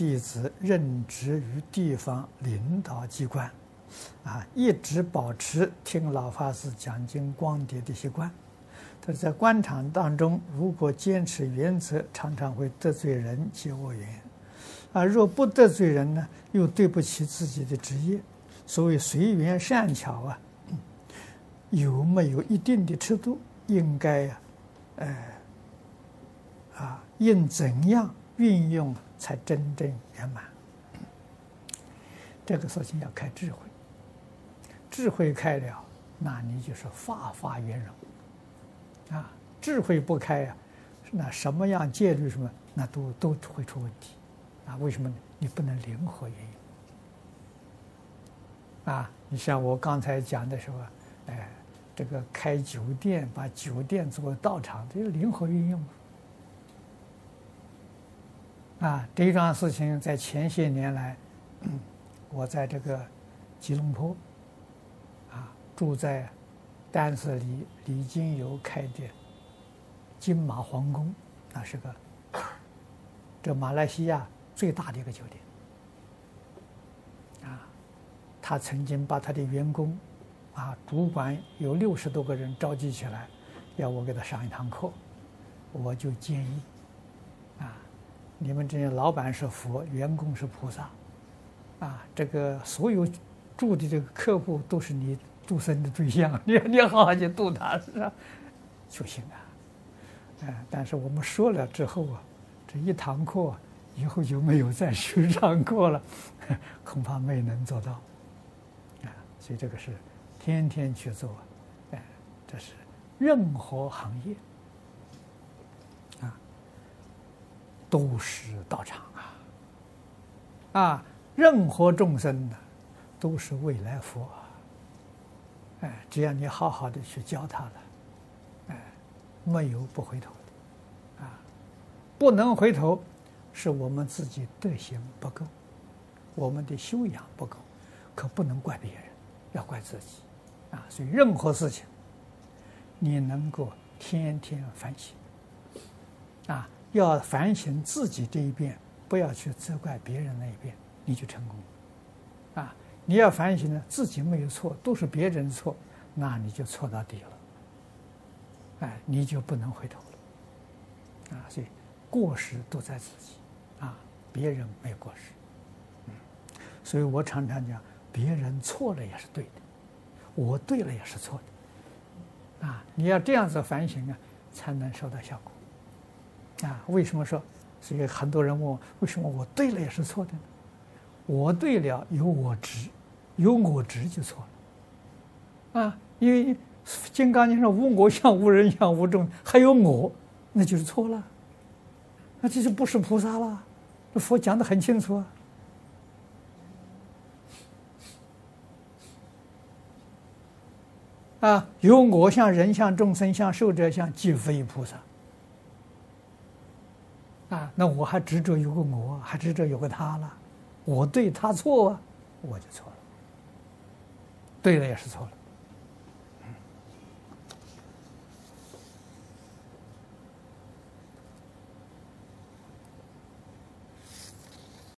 弟子任职于地方领导机关，啊，一直保持听老法师讲经光碟的习惯。他在官场当中，如果坚持原则，常常会得罪人结恶缘；啊，若不得罪人呢，又对不起自己的职业。所谓随缘善巧啊，有没有一定的尺度？应该呀，呃，啊，应怎样运用才真正圆满？这个事情要开智慧，智慧开了，那你就是法法圆融啊。智慧不开呀，那什么样戒律什么，那都都会出问题啊。为什么呢？你不能灵活运用。啊，你像我刚才讲的时候，哎，这个开酒店，把酒店作为道场，这个灵活运用。啊，这一桩事情在前些年来，我在这个吉隆坡，啊，住在丹斯里李金友开的金马皇宫，那是个这马来西亚最大的一个酒店。啊他曾经把他的员工，啊，主管有六十多个人召集起来，要我给他上一堂课，我就建议，啊，你们这些老板是佛，员工是菩萨，啊，这个所有住的这个客户都是你度生的对象，你你好好去度他，是吧？就行啊，哎，但是我们说了之后啊，这一堂课以后就没有再去上课了，恐怕没能做到。啊所以这个是天天去做，哎，这是任何行业啊，都是道场啊，啊，任何众生呢，都是未来佛，哎，只要你好好的去教他了，哎，没有不回头的，啊，不能回头，是我们自己德行不够，我们的修养不够，可不能怪别人。要怪自己，啊，所以任何事情，你能够天天反省，啊，要反省自己这一边，不要去责怪别人那一边，你就成功了，啊，你要反省呢，自己没有错，都是别人错，那你就错到底了，哎，你就不能回头了，啊，所以过失都在自己，啊，别人没有过失，所以我常常讲。别人错了也是对的，我对了也是错的，啊！你要这样子反省啊，才能收到效果。啊，为什么说？所以很多人问我，为什么我对了也是错的？我对了有我执，有我执就错了。啊，因为《金刚经》上无我相、无人相、无众，还有我，那就是错了。那这就不是菩萨了。这佛讲的很清楚啊。啊，有我相、人相、众生相、寿者相，即非菩萨。啊，那我还执着有个我，还执着有个他了，我对他错啊，我就错了。对了也是错了。